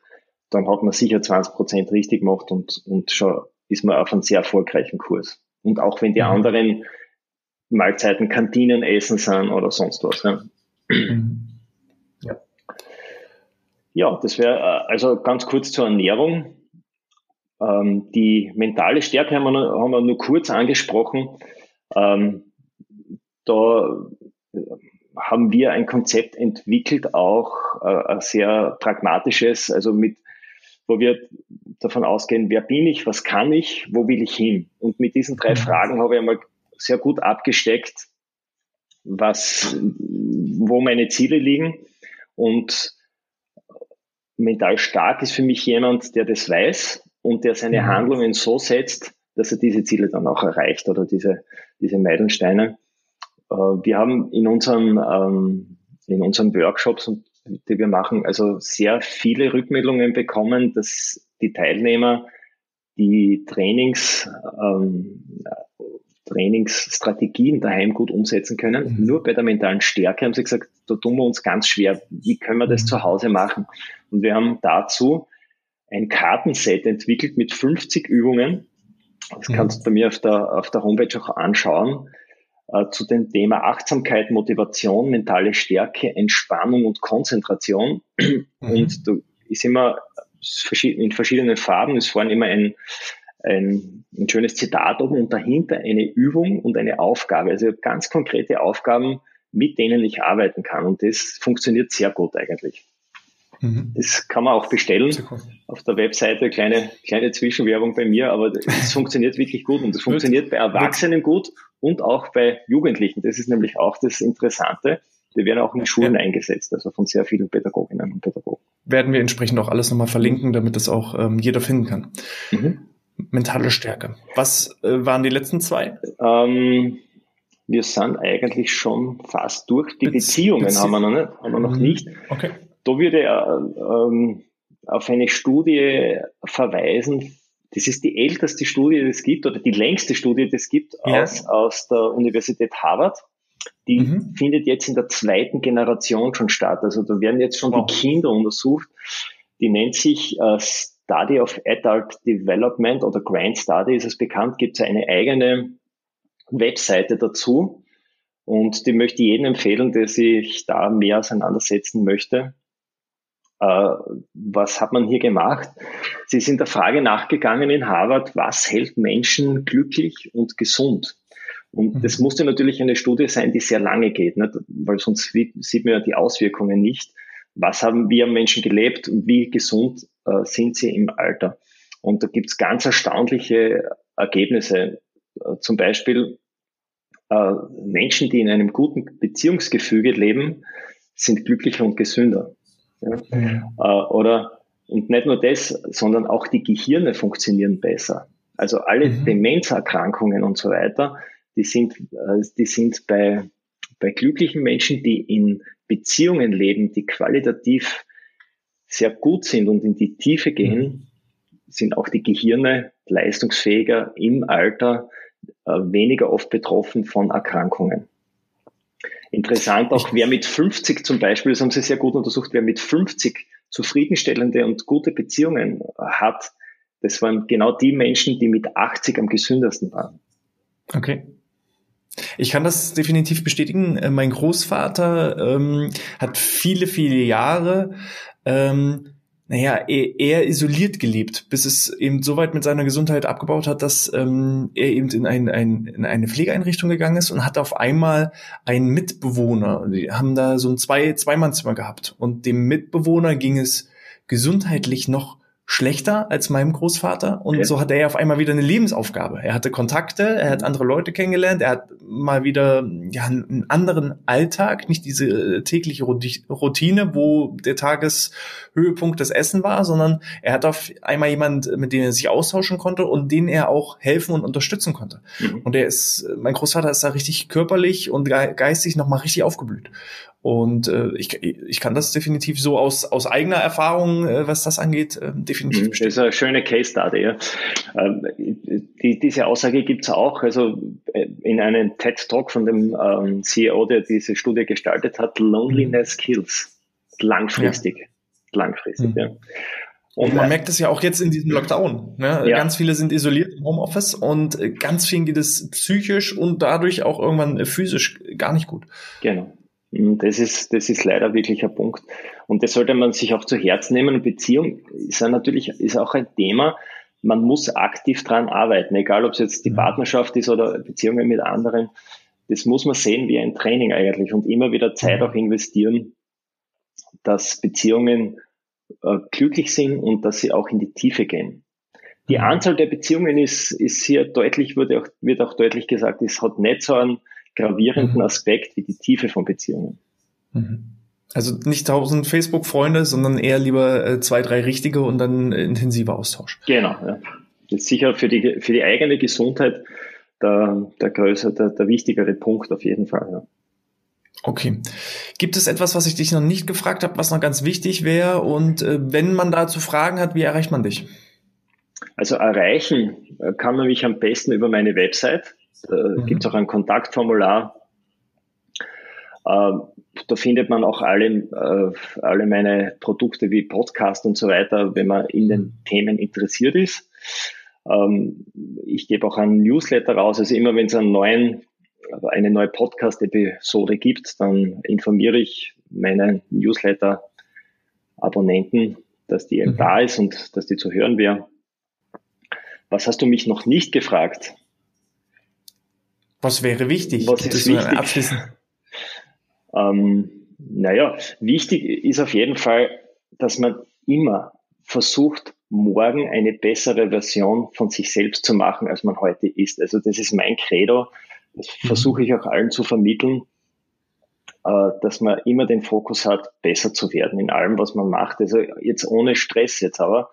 dann hat man sicher 20 Prozent richtig gemacht und, und schon ist man auf einem sehr erfolgreichen Kurs. Und auch wenn die mhm. anderen Mahlzeiten Kantinen essen sind oder sonst was. Ja, mhm. ja. ja das wäre äh, also ganz kurz zur Ernährung. Ähm, die mentale Stärke haben wir, nur, haben wir nur kurz angesprochen. Ähm, da haben wir ein Konzept entwickelt, auch äh, ein sehr pragmatisches, also mit, wo wir davon ausgehen, wer bin ich, was kann ich, wo will ich hin? Und mit diesen drei. Fragen habe ich einmal sehr gut abgesteckt, was, wo meine Ziele liegen. Und mental stark ist für mich jemand, der das weiß und der seine. Handlungen so setzt, dass er diese Ziele dann auch erreicht oder diese, diese Meilensteine. Äh, wir haben in unseren, ähm, in unseren Workshops, die wir machen, also sehr viele Rückmeldungen bekommen, dass die Teilnehmer die Trainings, ähm, Trainingsstrategien daheim gut umsetzen können. Mhm. Nur bei der mentalen Stärke haben sie gesagt, da tun wir uns ganz schwer. Wie können wir das mhm. zu Hause machen? Und wir haben dazu ein Kartenset entwickelt mit 50 Übungen. Das mhm. kannst du bei mir auf der, auf der Homepage auch anschauen zu dem Thema Achtsamkeit, Motivation, mentale Stärke, Entspannung und Konzentration. Mhm. Und da ist immer in verschiedenen Farben, ist vorne immer ein, ein, ein schönes Zitat oben und dahinter eine Übung und eine Aufgabe. Also ganz konkrete Aufgaben, mit denen ich arbeiten kann. Und das funktioniert sehr gut eigentlich. Mhm. Das kann man auch bestellen auf der Webseite, kleine, kleine Zwischenwerbung bei mir, aber es funktioniert wirklich gut und es funktioniert bei Erwachsenen gut und auch bei Jugendlichen. Das ist nämlich auch das Interessante. Die werden auch in Schulen ja. eingesetzt, also von sehr vielen Pädagoginnen und Pädagogen. Werden wir entsprechend auch alles nochmal verlinken, damit das auch ähm, jeder finden kann. Mhm. Mentale Stärke. Was äh, waren die letzten zwei? Ähm, wir sind eigentlich schon fast durch. Die Bezie Beziehungen Bezie haben wir noch nicht. Haben wir noch mhm. nicht. Okay. Da würde er ähm, auf eine Studie verweisen das ist die älteste Studie, die es gibt, oder die längste Studie, die es gibt, ja. aus, aus der Universität Harvard. Die mhm. findet jetzt in der zweiten Generation schon statt. Also da werden jetzt schon wow. die Kinder untersucht. Die nennt sich äh, Study of Adult Development oder Grand Study ist es bekannt, gibt es eine eigene Webseite dazu. Und die möchte ich jedem empfehlen, der sich da mehr auseinandersetzen möchte. Äh, was hat man hier gemacht? Sie sind der Frage nachgegangen in Harvard, was hält Menschen glücklich und gesund? Und mhm. das musste natürlich eine Studie sein, die sehr lange geht, nicht? weil sonst sieht man ja die Auswirkungen nicht. Was haben wir Menschen gelebt und wie gesund äh, sind sie im Alter? Und da gibt's ganz erstaunliche Ergebnisse. Äh, zum Beispiel äh, Menschen, die in einem guten Beziehungsgefüge leben, sind glücklicher und gesünder. Mhm. Äh, oder, und nicht nur das, sondern auch die Gehirne funktionieren besser. Also alle mhm. Demenzerkrankungen und so weiter, die sind, äh, die sind bei, bei glücklichen Menschen, die in Beziehungen leben, die qualitativ sehr gut sind und in die Tiefe gehen, mhm. sind auch die Gehirne leistungsfähiger im Alter, äh, weniger oft betroffen von Erkrankungen. Interessant auch, wer mit 50 zum Beispiel, das haben Sie sehr gut untersucht, wer mit 50 zufriedenstellende und gute Beziehungen hat, das waren genau die Menschen, die mit 80 am gesündesten waren. Okay. Ich kann das definitiv bestätigen. Äh, mein Großvater ähm, hat viele, viele Jahre ähm, naja, eher isoliert gelebt, bis es eben so weit mit seiner Gesundheit abgebaut hat, dass ähm, er eben in, ein, ein, in eine Pflegeeinrichtung gegangen ist und hatte auf einmal einen Mitbewohner. Die haben da so ein zwei Zweimannzimmer gehabt und dem Mitbewohner ging es gesundheitlich noch schlechter als meinem Großvater und okay. so hat er auf einmal wieder eine Lebensaufgabe. Er hatte Kontakte, er hat andere Leute kennengelernt, er hat mal wieder ja einen anderen Alltag, nicht diese äh, tägliche Routine, wo der Tageshöhepunkt das Essen war, sondern er hat auf einmal jemand, mit dem er sich austauschen konnte und den er auch helfen und unterstützen konnte. Mhm. Und er ist, mein Großvater ist da richtig körperlich und geistig nochmal richtig aufgeblüht. Und äh, ich, ich kann das definitiv so aus, aus eigener Erfahrung, äh, was das angeht, äh, definitiv mhm, bestätigen. Das ist eine schöne Case Study. Ja. Ähm, die, diese Aussage gibt's auch. Also äh, in einem TED Talk von dem ähm, CEO, der diese Studie gestaltet hat, Loneliness mhm. kills. Langfristig. Ja. Langfristig, mhm. ja. Und man merkt es ja auch jetzt in diesem Lockdown. Ne? Ja. Ganz viele sind isoliert im Homeoffice und äh, ganz vielen geht es psychisch und dadurch auch irgendwann physisch gar nicht gut. Genau. Hm, das ist, das ist leider wirklich ein Punkt. Und das sollte man sich auch zu Herzen nehmen. Beziehung ist ja natürlich, ist auch ein Thema. Man muss aktiv dran arbeiten, egal ob es jetzt die mhm. Partnerschaft ist oder Beziehungen mit anderen. das muss man sehen wie ein Training eigentlich und immer wieder Zeit mhm. auch investieren, dass Beziehungen äh, glücklich sind und dass sie auch in die Tiefe gehen. Die mhm. Anzahl der Beziehungen ist, ist hier deutlich, wird auch, wird auch deutlich gesagt, es hat nicht so einen gravierenden mhm. Aspekt wie die Tiefe von Beziehungen. Also nicht tausend Facebook-Freunde, sondern eher lieber äh, zwei, drei richtige und dann intensiver Austausch. Genau, ja. Das ist sicher für die, für die eigene Gesundheit der, der größere, der, der wichtigere Punkt auf jeden Fall. Ja. Okay. Gibt es etwas, was ich dich noch nicht gefragt habe, was noch ganz wichtig wäre? Und äh, wenn man dazu Fragen hat, wie erreicht man dich? Also erreichen äh, kann man mich am besten über meine Website. Da mhm. gibt es auch ein Kontaktformular. Äh, da findet man auch alle, äh, alle meine Produkte wie Podcast und so weiter, wenn man in den mhm. Themen interessiert ist. Ähm, ich gebe auch einen Newsletter raus. Also immer wenn es einen neuen, eine neue Podcast-Episode gibt, dann informiere ich meine Newsletter-Abonnenten, dass die eben mhm. da ist und dass die zu hören wäre. Was hast du mich noch nicht gefragt? Was wäre wichtig? Was ist wichtig? Abschließen? Ähm, naja, wichtig ist auf jeden Fall, dass man immer versucht, morgen eine bessere Version von sich selbst zu machen, als man heute ist. Also das ist mein Credo. Das mhm. versuche ich auch allen zu vermitteln, äh, dass man immer den Fokus hat, besser zu werden in allem, was man macht. Also jetzt ohne Stress jetzt aber,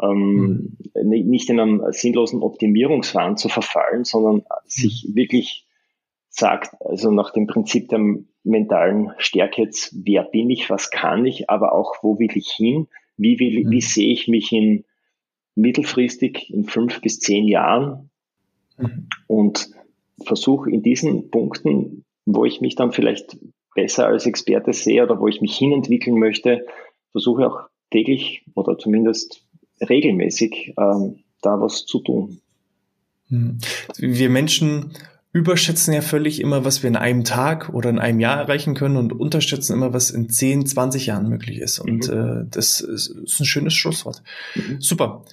ähm, mhm. nicht in einem sinnlosen Optimierungswahn zu verfallen, sondern mhm. sich wirklich sagt, also nach dem Prinzip der mentalen Stärke jetzt, wer bin ich, was kann ich, aber auch wo will ich hin, wie, will, wie mhm. sehe ich mich in mittelfristig in fünf bis zehn Jahren mhm. und versuche in diesen Punkten, wo ich mich dann vielleicht besser als Experte sehe oder wo ich mich hinentwickeln möchte, versuche auch täglich oder zumindest regelmäßig ähm, da was zu tun. Mhm. Wir Menschen überschätzen ja völlig immer, was wir in einem Tag oder in einem Jahr erreichen können und unterschätzen immer, was in 10, 20 Jahren möglich ist. Und mhm. äh, das ist, ist, ein schönes Schlusswort. Mhm. Super.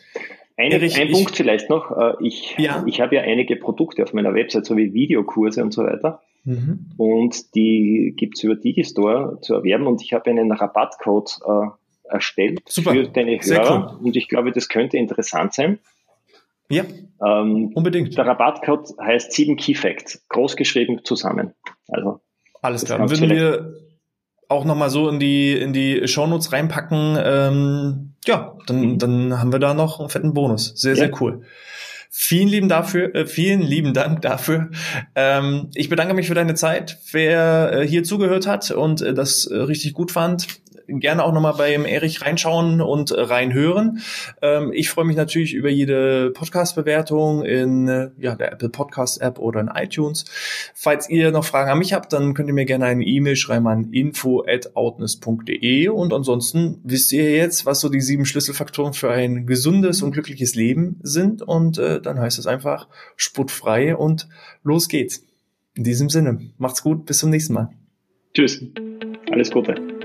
Eine, Erich, ein ich, Punkt vielleicht noch. Äh, ich, ja. ich habe ja einige Produkte auf meiner Website, so wie Videokurse und so weiter. Mhm. Und die gibt's über Digistore zu erwerben und ich habe einen Rabattcode äh, erstellt Super. für deine Hörer. Cool. Und ich glaube, das könnte interessant sein. Ja, ähm, unbedingt. Der Rabattcode heißt 7 Key Facts, großgeschrieben zusammen. Also alles klar. Dann würden wir auch nochmal so in die in die Shownotes reinpacken. Ähm, ja, dann, mhm. dann haben wir da noch einen fetten Bonus. Sehr, ja. sehr cool. Vielen lieben dafür, äh, vielen lieben Dank dafür. Ähm, ich bedanke mich für deine Zeit. Wer äh, hier zugehört hat und äh, das äh, richtig gut fand, gerne auch nochmal beim Erich reinschauen und äh, reinhören. Ähm, ich freue mich natürlich über jede Podcast-Bewertung in äh, ja, der Apple Podcast App oder in iTunes. Falls ihr noch Fragen an mich habt, dann könnt ihr mir gerne eine E-Mail schreiben an info@outness.de und ansonsten wisst ihr jetzt, was so die sieben Schlüsselfaktoren für ein gesundes und glückliches Leben sind und äh, dann heißt es einfach sputfrei und los geht's. In diesem Sinne, macht's gut, bis zum nächsten Mal. Tschüss. Alles Gute.